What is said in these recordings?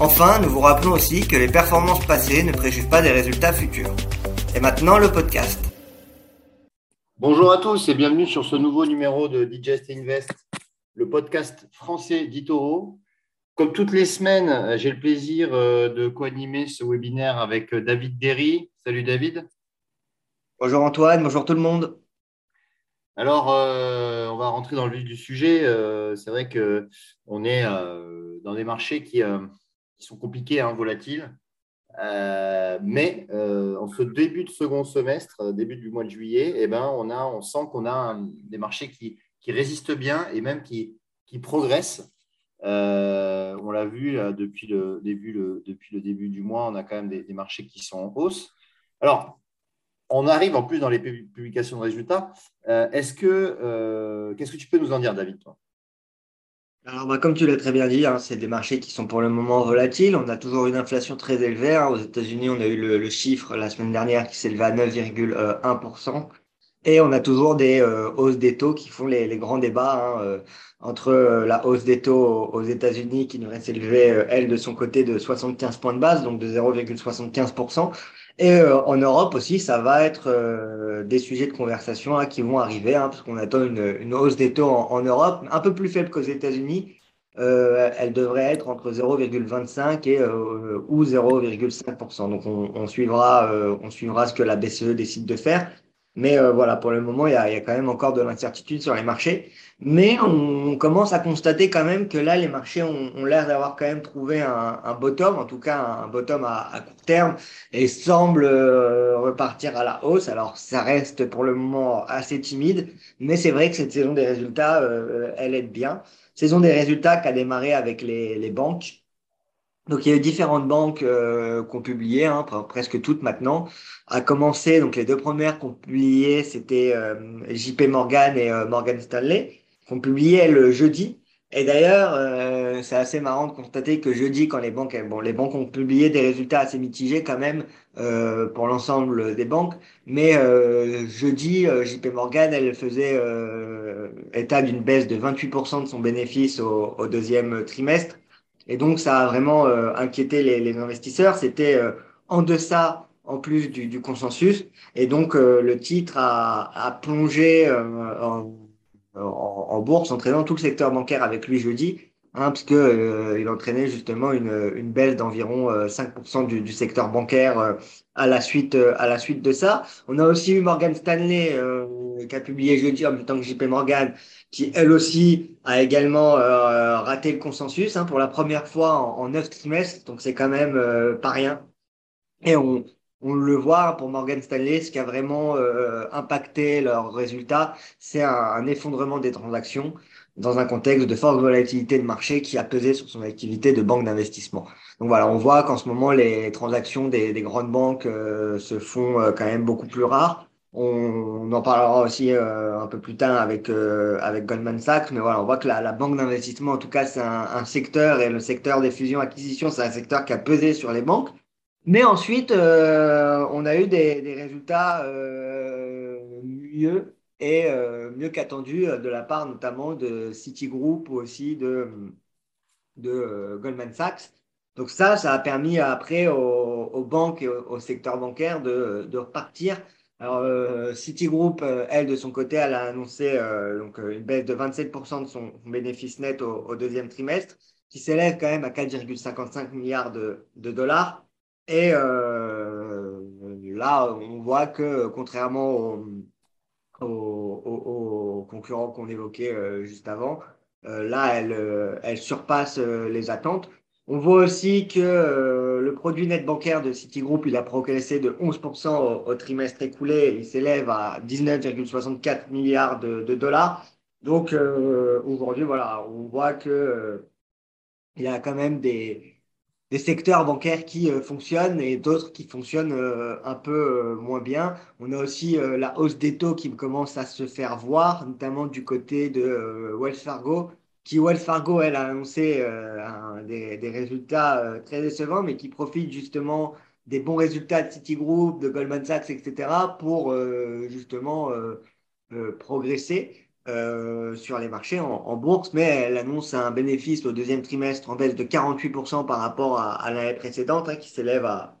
Enfin, nous vous rappelons aussi que les performances passées ne préjugent pas des résultats futurs. Et maintenant, le podcast. Bonjour à tous et bienvenue sur ce nouveau numéro de Digest Invest, le podcast français d'Itoro. Comme toutes les semaines, j'ai le plaisir euh, de co-animer ce webinaire avec euh, David Derry. Salut David. Bonjour Antoine, bonjour tout le monde. Alors, euh, on va rentrer dans le vif du sujet. Euh, c'est vrai qu'on est euh, dans des marchés qui, sont compliqués, hein, volatiles. mais en ce début de second semestre, début du mois de juillet, eh ben, on, a, on sent qu'on a des marchés qui, résistent bien et même qui, progressent. on l'a vu depuis, le début, depuis le début du mois, on a quand même des, marchés qui sont en hausse. Alors, on arrive en plus dans les publications de résultats. Euh, est-ce que euh, qu'est-ce que tu peux nous en dire, David toi? Alors, bah, comme tu l'as très bien dit, hein, c'est des marchés qui sont pour le moment volatiles. On a toujours une inflation très élevée. Hein. Aux États-Unis, on a eu le, chiffre la semaine dernière qui s'élevait à 9,1%. Et on a toujours des euh, hausses des taux qui font les, grands débats hein, entre la hausse des taux aux États-Unis qui devrait s'élever, elle, de son côté, de 75 points de base, donc de 0,75%, et euh, en Europe aussi, ça va être euh, des sujets de conversation hein, qui vont arriver, hein, parce qu'on attend une, hausse des taux en, Europe, un peu plus faible qu'aux États-Unis. Euh, elle devrait être entre 0,25 et ou 0,5%. Donc on, on suivra, on suivra ce que la BCE décide de faire. Mais euh, voilà, pour le moment, il y, a, quand même encore de l'incertitude sur les marchés. Mais on, commence à constater quand même que là, les marchés ont, l'air d'avoir quand même trouvé un, bottom, en tout cas un bottom à, court terme, et semblent euh, repartir à la hausse. Alors, ça reste pour le moment assez timide, mais c'est vrai que cette saison des résultats, euh, elle aide bien. Saison des résultats qui a démarré avec les banques donc, il y a eu différentes banques euh, qui ont publié, hein, presque toutes maintenant. À commencer, donc les deux premières qui ont publié, c'était euh, JP Morgan et euh, Morgan Stanley, qui ont publié le jeudi. Et d'ailleurs, euh, c'est assez marrant de constater que jeudi, quand les banques, bon, les banques ont publié des résultats assez mitigés quand même pour l'ensemble des banques, mais jeudi, JP Morgan, elle faisait état d'une baisse de 28% de son bénéfice au, au deuxième trimestre et donc, ça a vraiment euh, inquiété les, les investisseurs. C'était euh, en deçà, en plus du, du consensus. Et donc, euh, le titre a, a plongé en, en, en, bourse, entraînant tout le secteur bancaire avec lui jeudi, hein, parce que il entraînait justement une, une baisse d'environ 5% du, du, secteur bancaire à la suite à la suite de ça. On a aussi eu Morgan Stanley qui a publié jeudi en même temps que JP Morgan qui elle aussi a également euh, raté le consensus hein, pour la première fois en, neuf trimestres, donc c'est quand même euh, pas rien. Et on, on le voit pour Morgan Stanley, ce qui a vraiment euh, impacté leurs résultats, c'est un, un, effondrement des transactions dans un contexte de forte volatilité de marché qui a pesé sur son activité de banque d'investissement. Donc voilà, on voit qu'en ce moment, les transactions des, des grandes banques se font quand même beaucoup plus rares. On, en parlera aussi euh, un peu plus tard avec, euh, avec Goldman Sachs, mais voilà, on voit que la, banque d'investissement, en tout cas, c'est un, secteur, et le secteur des fusions-acquisitions, c'est un secteur qui a pesé sur les banques. Mais ensuite, euh, on a eu des, résultats mieux et mieux qu'attendus de la part notamment de Citigroup ou aussi de, Goldman Sachs. Donc ça, ça a permis après aux, banques et au, secteur bancaire de repartir alors, euh, Citigroup, euh, elle, de son côté, elle a annoncé euh, donc, une baisse de 27% de son bénéfice net au, deuxième trimestre, qui s'élève quand même à 4,55 milliards de, dollars. Et là, on voit que, contrairement aux, concurrents qu'on évoquait juste avant, là, elle, surpasse les attentes. On voit aussi que euh, le produit net bancaire de Citigroup, il a progressé de 11% au, trimestre écoulé. Il s'élève à 19,64 milliards de, dollars. Donc euh, aujourd'hui, voilà, on voit que euh, il y a quand même des, secteurs bancaires qui euh, fonctionnent et d'autres qui fonctionnent un peu moins bien. On a aussi la hausse des taux qui commence à se faire voir, notamment du côté de Wells Fargo, qui Wells Fargo, elle, a annoncé des, des, résultats très décevants, mais qui profite justement des bons résultats de Citigroup, de Goldman Sachs, etc., pour justement progresser. Euh, sur les marchés en, bourse, mais elle annonce un bénéfice au deuxième trimestre en baisse de 48% par rapport à, l'année précédente, hein, qui s'élève à,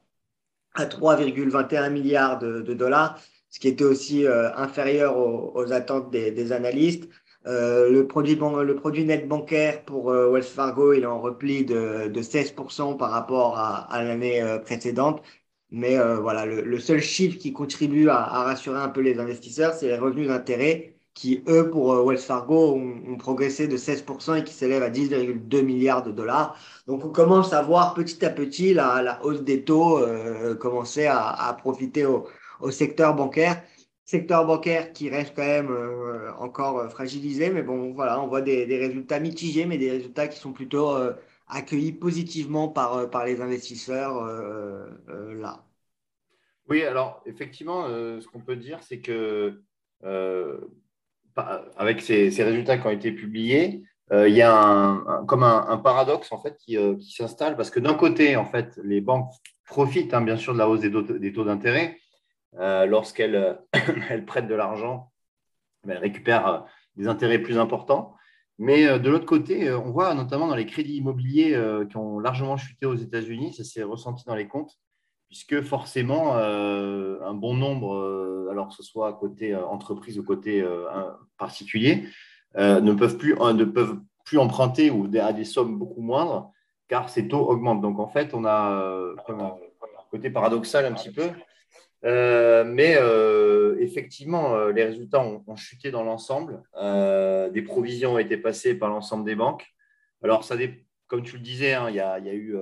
à 3,21 milliards de, dollars, ce qui était aussi euh, inférieur aux, attentes des, analystes. Euh, le, produit net bancaire pour Wells Fargo, il est en repli de, de 16% par rapport à, l'année précédente. Mais voilà, le, seul chiffre qui contribue à, rassurer un peu les investisseurs, c'est les revenus d'intérêt qui, eux, pour euh, Wells Fargo, ont, progressé de 16% et qui s'élèvent à 10,2 milliards de dollars. Donc, on commence à voir petit à petit la, hausse des taux euh, commencer à, profiter au, secteur bancaire. Secteur bancaire qui reste quand même euh, encore fragilisé, mais bon, voilà, on voit des, résultats mitigés, mais des résultats qui sont plutôt accueillis positivement par, par les investisseurs là. Oui, alors effectivement, ce qu'on peut dire, c'est que avec ces, résultats qui ont été publiés, euh, il y a un, comme un, paradoxe en fait euh, qui, s'installe parce que d'un côté, en fait, les banques profitent hein, bien sûr de la hausse des taux, d'intérêt euh, lorsqu'elles elles prêtent de l'argent, ben, elles récupèrent des intérêts plus importants. Mais de l'autre côté, on voit notamment dans les crédits immobiliers qui ont largement chuté aux États-Unis, ça s'est ressenti dans les comptes, puisque forcément, euh, un bon nombre, euh, alors que ce soit côté euh, entreprise ou côté particulier, ne, peuvent plus, ne peuvent plus emprunter ou à des sommes beaucoup moindres, car ces taux augmentent. Donc, en fait, on a un côté paradoxal un petit peu. Mais effectivement, les résultats ont, chuté dans l'ensemble. des provisions ont été passées par l'ensemble des banques. Alors, ça, comme tu le disais, hein, il y, a eu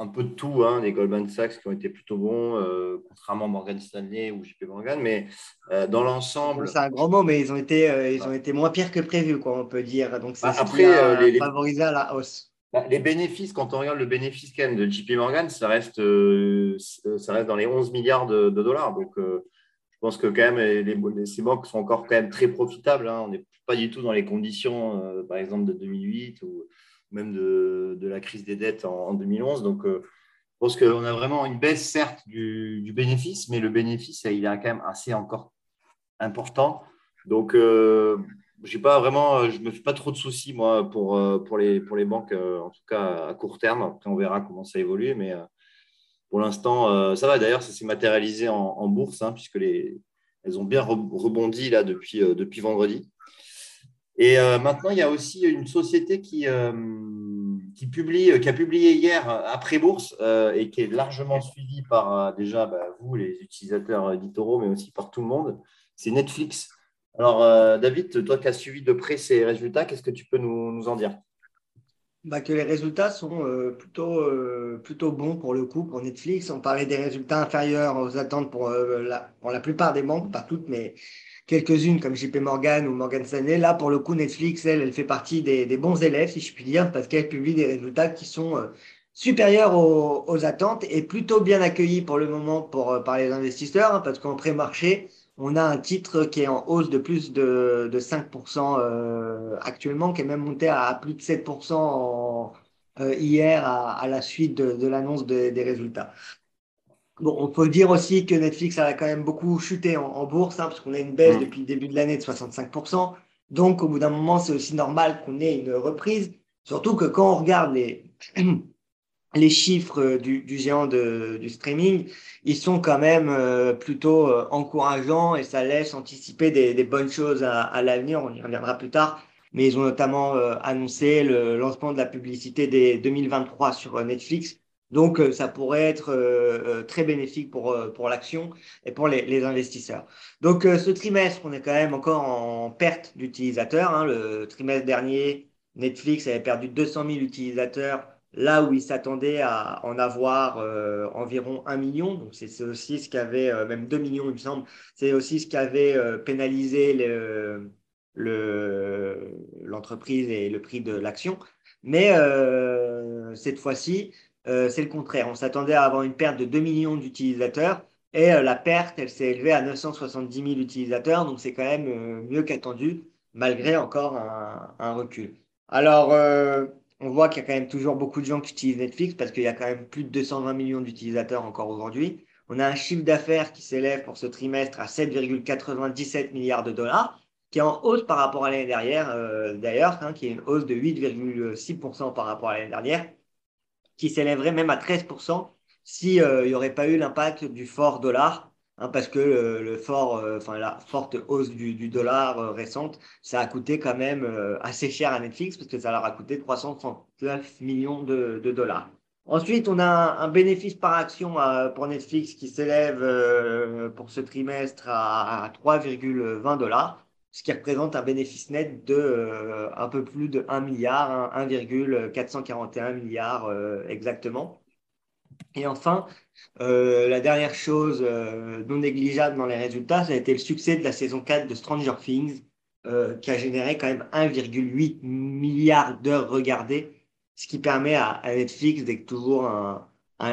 un peu de tout, hein, les Goldman Sachs qui ont été plutôt bons, euh, contrairement à Morgan Stanley ou JP Morgan, mais euh, dans l'ensemble. C'est un grand mot, mais ils ont été, euh, ils ont été moins pires que prévu, quoi, on peut dire. Donc, ça bah, après, les, favorisé à la hausse. Bah, les bénéfices, quand on regarde le bénéfice quand de JP Morgan, ça reste, ça reste dans les 11 milliards de, dollars. Donc, je pense que quand même, ces banques sont encore quand même très profitables. Hein. On n'est pas du tout dans les conditions, par exemple, de 2008 ou même de, la crise des dettes en, 2011. Donc, euh, je pense qu'on a vraiment une baisse, certes, du, du, bénéfice, mais le bénéfice, il est quand même assez encore important. Donc, euh, j'ai pas vraiment, je me fais pas trop de soucis, moi, pour, euh, pour, les, pour les banques, en tout cas à court terme. Après, on verra comment ça évolue, mais pour l'instant, ça va. D'ailleurs, ça s'est matérialisé en, bourse, hein, puisque les, elles ont bien rebondi là depuis, depuis vendredi. Et euh, maintenant, il y a aussi une société qui, euh, qui, publie, qui a publié hier après bourse et qui est largement suivie par euh, déjà bah, vous, les utilisateurs éditoraux, mais aussi par tout le monde. C'est Netflix. Alors, David, toi qui as suivi de près ces résultats, qu'est-ce que tu peux nous, en dire? Bah, que les résultats sont plutôt, plutôt bons pour le coup pour Netflix. On parlait des résultats inférieurs aux attentes pour, la, pour la plupart des banques, pas toutes, mais quelques-unes comme JP Morgan ou Morgan Stanley. Là, pour le coup, Netflix, elle, elle fait partie des, bons élèves, si je puis dire, parce qu'elle publie des résultats qui sont euh, supérieurs aux, attentes et plutôt bien accueillis pour le moment pour, euh, par les investisseurs, hein, parce qu'en pré-marché, on a un titre qui est en hausse de plus de, de 5% euh, actuellement, qui est même monté à, plus de 7% hier à, la suite de, l'annonce des résultats. Bon, on peut dire aussi que Netflix a quand même beaucoup chuté en, bourse, hein, parce qu'on a une baisse mm. depuis le début de l'année de 65%. Donc, au bout d'un moment, c'est aussi normal qu'on ait une reprise. Surtout que quand on regarde les, les chiffres du, géant du streaming, ils sont quand même euh, plutôt euh, encourageants et ça laisse anticiper des, bonnes choses à, l'avenir. On y reviendra plus tard. Mais ils ont notamment euh, annoncé le lancement de la publicité des 2023 sur Netflix donc, euh, ça pourrait être euh, euh, très bénéfique pour, pour l'action et pour les, investisseurs. Donc, ce trimestre, on est quand même encore en perte d'utilisateurs. Hein. Le trimestre dernier, Netflix avait perdu 200 000 utilisateurs là où il s'attendait à en avoir environ 1 million. Donc, c'est aussi ce qui avait, même 2 millions, il me semble, c'est aussi ce qui avait pénalisé l'entreprise et le prix de l'action. Mais cette fois-ci, c'est le contraire. On s'attendait à avoir une perte de 2 millions d'utilisateurs et la perte, elle s'est élevée à 970 000 utilisateurs. Donc, c'est quand même mieux qu'attendu, malgré encore un, recul. Alors, on voit qu'il y a quand même toujours beaucoup de gens qui utilisent Netflix parce qu'il y a quand même plus de 220 millions d'utilisateurs encore aujourd'hui. On a un chiffre d'affaires qui s'élève pour ce trimestre à 7,97 milliards de dollars, qui est en hausse par rapport à l'année dernière, euh, d'ailleurs, hein, qui est une hausse de 8,6% par rapport à l'année dernière, qui s'élèverait même à 13% s'il n'y aurait pas eu l'impact du fort dollar, hein, parce que le, fort, euh, enfin la forte hausse du, dollar récente, ça a coûté quand même assez cher à Netflix, parce que ça leur a coûté 339 millions de dollars. Ensuite, on a un, bénéfice par action euh, pour Netflix qui s'élève euh, pour ce trimestre à, 3,20 dollars, ce qui représente un bénéfice net de euh, un peu plus de 1 milliard, 1,441 milliards exactement. Et enfin, la dernière chose non négligeable dans les résultats, ça a été le succès de la saison 4 de Stranger Things, qui a généré quand même 1,8 milliard d'heures regardées ce qui permet à, Netflix d'être toujours un,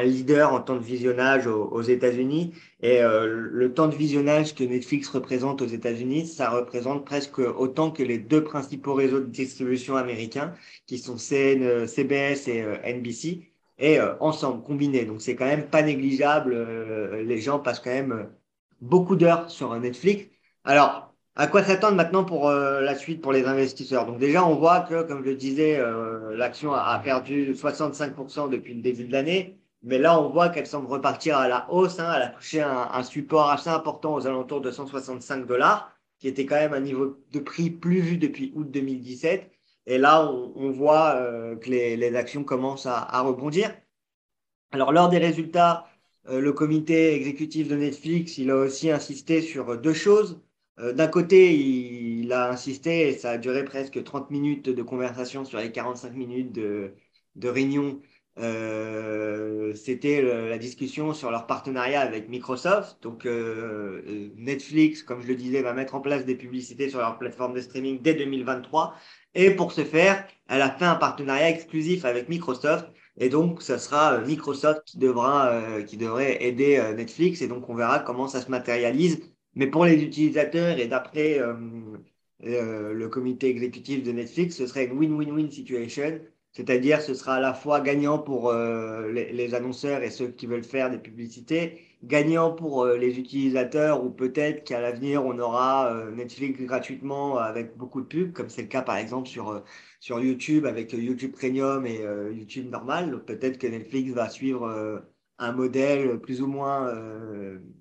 leader en temps de visionnage aux, États-Unis. Et euh, le temps de visionnage que Netflix représente aux États-Unis, ça représente presque autant que les deux principaux réseaux de distribution américains, qui sont CBS et euh, NBC, et euh, ensemble, combinés. Donc c'est quand même pas négligeable. les gens passent quand même beaucoup d'heures sur Netflix. Alors, à quoi s'attendre maintenant pour euh, la suite pour les investisseurs? Donc déjà, on voit que, comme je le disais, euh, l'action a, perdu 65% depuis le début de l'année. Mais là, on voit qu'elle semble repartir à la hausse. Hein. Elle a touché un, support assez important aux alentours de 165 dollars, qui était quand même un niveau de prix plus vu depuis août 2017. Et là, on, voit euh, que les, actions commencent à, rebondir. Alors, lors des résultats, le comité exécutif de Netflix, il a aussi insisté sur deux choses. Euh, d'un côté, il, a insisté, et ça a duré presque 30 minutes de conversation sur les 45 minutes de, réunion. Euh, c'était la discussion sur leur partenariat avec Microsoft. Donc, euh, Netflix, comme je le disais, va mettre en place des publicités sur leur plateforme de streaming dès 2023. Et pour ce faire, elle a fait un partenariat exclusif avec Microsoft. Et donc, ce sera Microsoft qui devra, qui devrait aider Netflix. Et donc, on verra comment ça se matérialise mais pour les utilisateurs et d'après euh, euh, le comité exécutif de Netflix, ce serait une win-win-win situation. C'est-à-dire, ce sera à la fois gagnant pour euh, les, annonceurs et ceux qui veulent faire des publicités, gagnant pour les utilisateurs ou peut-être qu'à l'avenir, on aura Netflix gratuitement avec beaucoup de pubs, comme c'est le cas par exemple sur, sur YouTube avec YouTube Premium et YouTube normal. Peut-être que Netflix va suivre un modèle plus ou moins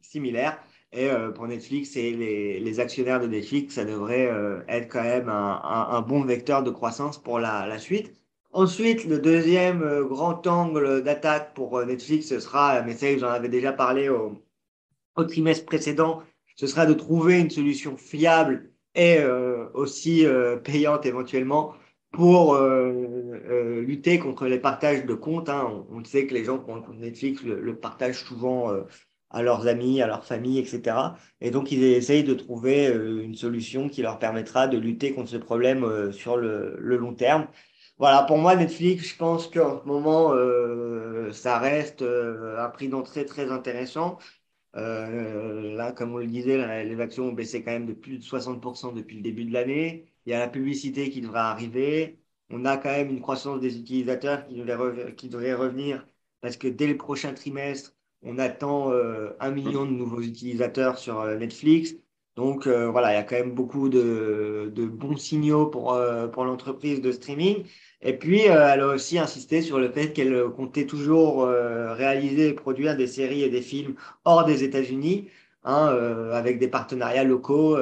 similaire. Et euh, pour Netflix et les, actionnaires de Netflix, ça devrait euh, être quand même un, bon vecteur de croissance pour la, suite. Ensuite, le deuxième euh, grand angle d'attaque pour Netflix, ce sera, mais ça, j'en avais déjà parlé au, trimestre précédent, ce sera de trouver une solution fiable et aussi payante éventuellement pour lutter contre les partages de comptes. Hein. On, sait que les gens qui ont Netflix le, partagent souvent à leurs amis, à leur famille, etc. Et donc, ils essayent de trouver euh, une solution qui leur permettra de lutter contre ce problème euh, sur le, long terme. Voilà, pour moi, Netflix, je pense qu'en ce moment, euh, ça reste un prix d'entrée très intéressant. là, comme on le disait, les actions ont baissé quand même de plus de 60% depuis le début de l'année. Il y a la publicité qui devrait arriver. On a quand même une croissance des utilisateurs qui qui devrait revenir parce que dès le prochain trimestre, on attend euh, un million de nouveaux utilisateurs sur euh, Netflix. Donc euh, voilà, il y a quand même beaucoup de, bons signaux pour, pour l'entreprise de streaming. Et puis, elle a aussi insisté sur le fait qu'elle comptait toujours réaliser et produire des séries et des films hors des États-Unis, hein, avec des partenariats locaux.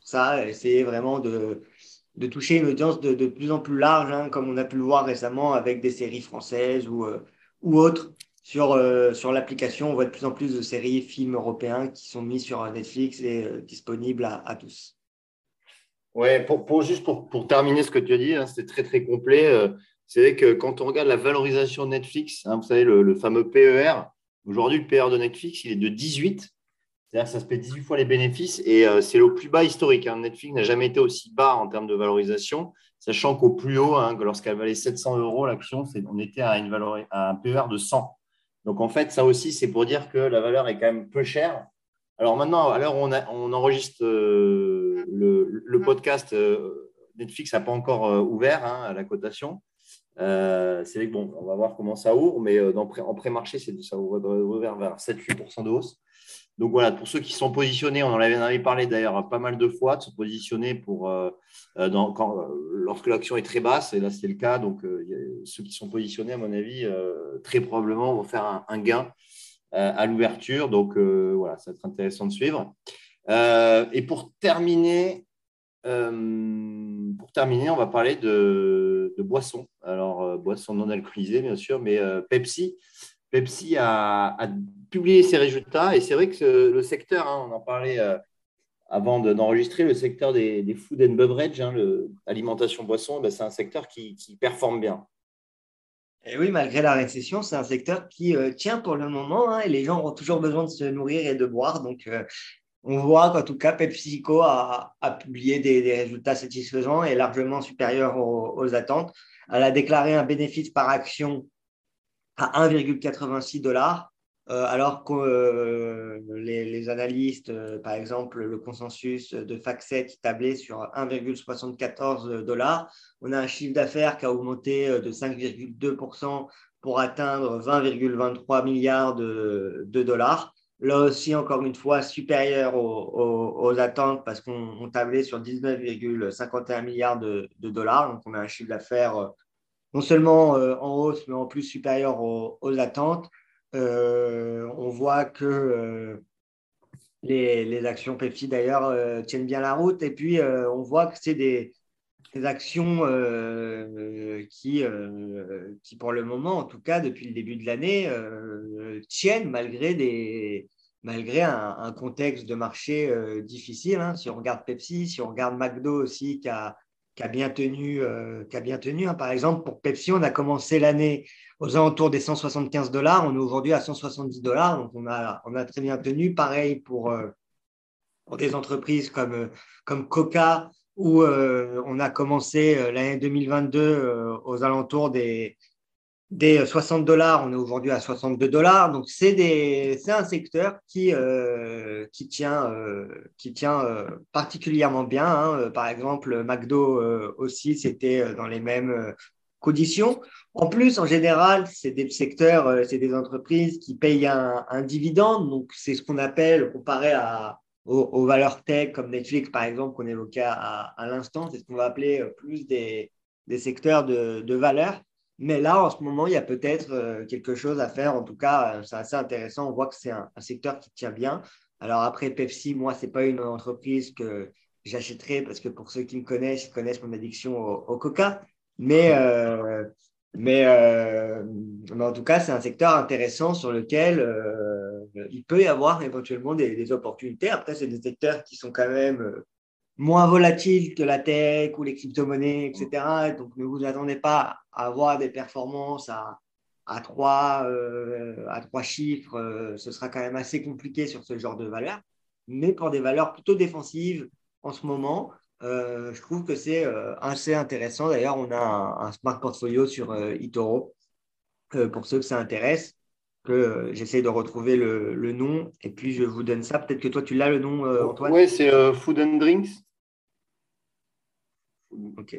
ça, essayer vraiment de, de toucher une audience de, plus en plus large, hein, comme on a pu le voir récemment avec des séries françaises ou, ou autres sur, euh, sur l'application, on voit de plus en plus de séries films européens qui sont mis sur Netflix et euh, disponibles à, tous. Ouais, pour, juste pour, pour, terminer ce que tu as dit, hein, c'est très très complet. Euh, c'est vrai que quand on regarde la valorisation de Netflix, hein, vous savez, le, fameux PER, aujourd'hui le PER de Netflix, il est de 18. C'est-à-dire que ça se paie 18 fois les bénéfices et c'est le plus bas historique. Hein. Netflix n'a jamais été aussi bas en termes de valorisation, sachant qu'au plus haut, hein, lorsqu'elle valait 700 euros l'action, on était à, une valeur, à un PER de 100. Donc en fait, ça aussi, c'est pour dire que la valeur est quand même peu chère. Alors maintenant, à l'heure où on, on enregistre le, le, podcast, Netflix n'a pas encore ouvert hein, à la cotation. Euh, c'est bon, on va voir comment ça ouvre, mais euh, en pré-marché, ça ouvre vers 7-8% de hausse. Donc voilà, pour ceux qui sont positionnés, on en avait parlé d'ailleurs pas mal de fois, de se positionner pour, euh, lorsque l'action est très basse, et là c'est le cas. Donc ceux qui sont positionnés, à mon avis, très probablement vont faire un, gain à l'ouverture. Donc voilà, ça va être intéressant de suivre. et pour terminer, pour terminer, on va parler de, boissons. Alors, euh, boissons non alcoolisées, bien sûr, mais euh, Pepsi. Pepsi a, publié ses résultats et c'est vrai que le secteur, hein, on en parlait euh, avant d'enregistrer, le secteur des, food and beverage, hein, alimentation boisson, ben, c'est un secteur qui, performe bien. Et oui, malgré la récession, c'est un secteur qui tient pour le moment hein, et les gens ont toujours besoin de se nourrir et de boire. Donc, on voit qu'en tout cas, PepsiCo a, publié des, résultats satisfaisants et largement supérieurs aux, attentes. Elle a déclaré un bénéfice par action à 1,86 dollars, euh, alors que euh, les, analystes, euh, par exemple le consensus de FactSet, tablait sur 1,74 dollars. On a un chiffre d'affaires qui a augmenté de 5,2% pour atteindre 20,23 milliards de dollars. Là aussi, encore une fois, supérieur aux, attentes parce qu'on tablait sur 19,51 milliards de, dollars. Donc, on a un chiffre d'affaires euh, non seulement euh, en hausse, mais en plus supérieur aux, attentes. Euh, on voit que les, actions Pepsi, d'ailleurs, tiennent bien la route. Et puis, on voit que c'est des, actions qui, pour le moment, en tout cas depuis le début de l'année, tiennent malgré un, contexte de marché euh, difficile. Hein. Si on regarde Pepsi, si on regarde McDo aussi, qui a, bien tenu. Euh, qui a bien tenu hein. Par exemple, pour Pepsi, on a commencé l'année aux alentours des 175 dollars. On est aujourd'hui à 170 dollars. Donc, on a, on a très bien tenu. Pareil pour, euh, pour des entreprises comme, comme Coca, où on a commencé l'année 2022 aux alentours des des 60 dollars, on est aujourd'hui à 62 dollars. Donc, c'est un secteur qui, euh, qui tient, euh, qui tient euh, particulièrement bien. Hein. Par exemple, McDo aussi, c'était dans les mêmes conditions. En plus, en général, c'est des secteurs, c'est des entreprises qui payent un, un dividende. Donc, c'est ce qu'on appelle, comparé à, aux, valeurs tech comme Netflix, par exemple, qu'on évoquait à, à l'instant, c'est ce qu'on va appeler plus des, des secteurs de, de valeur. Mais là, en ce moment, il y a peut-être euh, quelque chose à faire. En tout cas, euh, c'est assez intéressant. On voit que c'est un, secteur qui tient bien. Alors après, Pepsi, moi, ce n'est pas une entreprise que j'achèterais parce que pour ceux qui me connaissent, ils connaissent mon addiction au, Coca. Mais, euh, mais, en tout cas, c'est un secteur intéressant sur lequel il peut y avoir éventuellement des, des opportunités. Après, c'est des secteurs qui sont quand même moins volatile que la tech ou les crypto-monnaies, etc. Donc, ne vous attendez pas à avoir des performances à, à, trois, euh, à trois chiffres. Euh, ce sera quand même assez compliqué sur ce genre de valeurs. Mais pour des valeurs plutôt défensives en ce moment, euh, je trouve que c'est assez intéressant. D'ailleurs, on a un, smart portfolio sur eToro pour ceux que ça intéresse. Que j'essaie de retrouver le, le, nom et puis je vous donne ça. Peut-être que toi tu l'as le nom, Antoine? Oui, c'est Food and Drinks. Ok.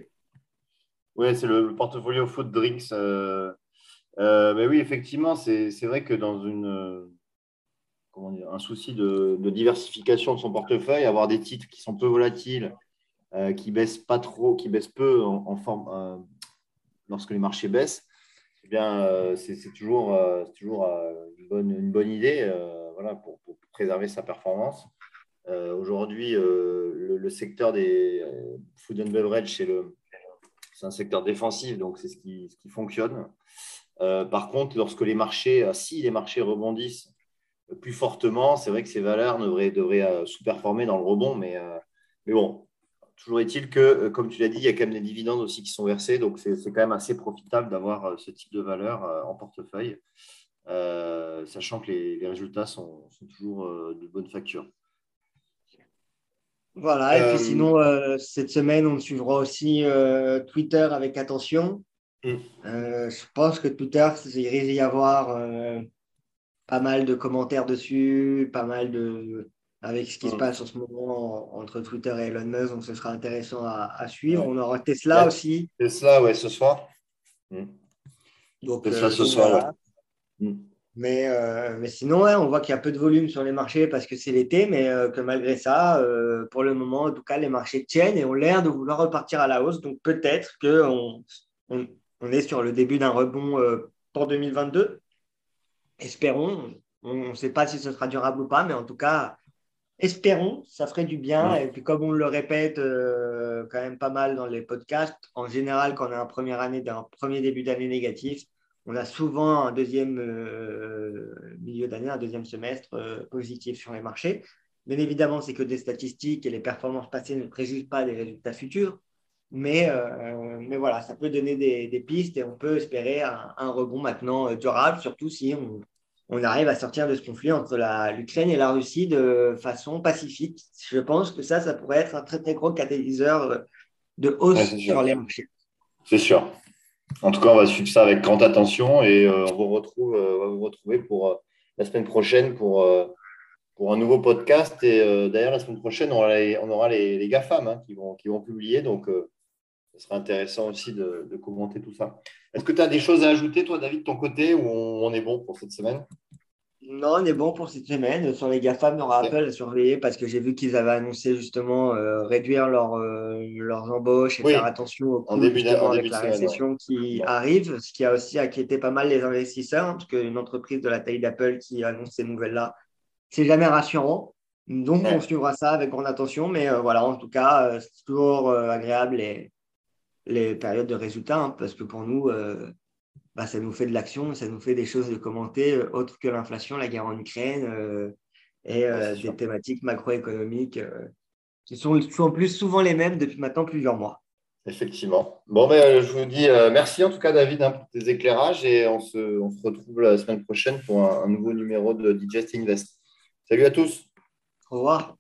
Oui, c'est le, portfolio Food Drinks. Euh, euh, mais oui, effectivement, c'est vrai que dans une, euh, un souci de, diversification de son portefeuille, avoir des titres qui sont peu volatiles, qui baissent pas trop, qui baissent peu en, forme lorsque les marchés baissent, eh bien, c'est toujours, toujours une, bonne, idée voilà, pour, préserver sa performance. Aujourd'hui, le, secteur des food and beverage, c'est un secteur défensif, donc c'est ce qui, fonctionne. Euh, par contre, lorsque les marchés, euh, si les marchés rebondissent plus fortement, c'est vrai que ces valeurs devraient, euh, sous-performer dans le rebond, mais bon, toujours est-il que, comme tu l'as dit, il y a quand même des dividendes aussi qui sont versés, donc c'est quand même assez profitable d'avoir ce type de valeur en portefeuille. sachant que les, résultats sont, toujours de bonne facture. Voilà, et puis sinon, cette semaine, on suivra aussi Twitter avec attention. Mm. je pense que Twitter, il risque d'y avoir pas mal de commentaires dessus, pas mal de. Avec ce qui se mm. passe en ce moment entre Twitter et Elon Musk, donc ce sera intéressant à, suivre. On aura Tesla aussi. Tesla, ouais, ce soir. Mm. Donc, Tesla ce soir, mm. Mais, euh, mais sinon, on voit qu'il y a peu de volume sur les marchés parce que c'est l'été, mais euh, que malgré ça, euh, pour le moment, en tout cas, les marchés tiennent et ont l'air de vouloir repartir à la hausse. Donc peut-être qu'on on, on, est sur le début d'un rebond pour 2022 espérons. On ne sait pas si ce sera durable ou pas, mais en tout cas, espérons, ça ferait du bien. Et puis, comme on le répète quand même pas mal dans les podcasts, en général, quand on a un premier, année, un premier début d'année négatif, on a souvent un deuxième euh, milieu d'année, un deuxième semestre euh, positif sur les marchés. Bien évidemment, c'est que des statistiques et les performances passées ne préjugent pas des résultats futurs. Mais, mais voilà, ça peut donner des, pistes et on peut espérer un, un rebond maintenant durable, surtout si on, on arrive à sortir de ce conflit entre l'Ukraine et la Russie de façon pacifique. Je pense que ça, ça pourrait être un très très gros catalyseur de hausse sur les marchés. C'est sûr. En tout cas, on va suivre ça avec grande attention et euh, on, vous retrouve, euh, va vous retrouver pour euh, la semaine prochaine pour, pour un nouveau podcast. Et d'ailleurs, la semaine prochaine, on aura les, on les, GAFAM hein, qui, vont, qui vont publier. Donc, ce sera intéressant aussi de, de commenter tout ça. Est-ce que tu as des choses à ajouter, toi, David, de ton côté, ou on est bon pour cette semaine? Non, on est bon pour cette semaine. Sur les GAFAM, on aura appel à surveiller parce que j'ai vu qu'ils avaient annoncé justement euh, réduire leur, euh, leurs embauches et faire attention au coût avec la récession qui arrive, ce qui a aussi inquiété pas mal les investisseurs, hein, parce qu'une entreprise de la taille d'Apple qui annonce ces nouvelles-là, c'est jamais rassurant. Donc, on suivra ça avec grande attention. Mais euh, voilà, en tout cas, c'est toujours agréable les, les périodes de résultats, hein, parce que pour nous, bah, ça nous fait de l'action, ça nous fait des choses de commenter euh, autres que l'inflation, la guerre en Ukraine euh, et euh, des thématiques macroéconomiques qui sont, en plus souvent les mêmes depuis maintenant plusieurs mois. Effectivement. Bon, ben, je vous dis merci en tout cas, David, hein, pour tes éclairages et on se, on se, retrouve la semaine prochaine pour un, un nouveau numéro de Digest Invest. Salut à tous. Au revoir.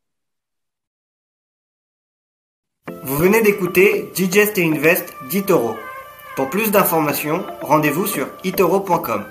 Vous venez d'écouter Digest Invest d'Itoro. Pour plus d'informations, rendez-vous sur itoro.com.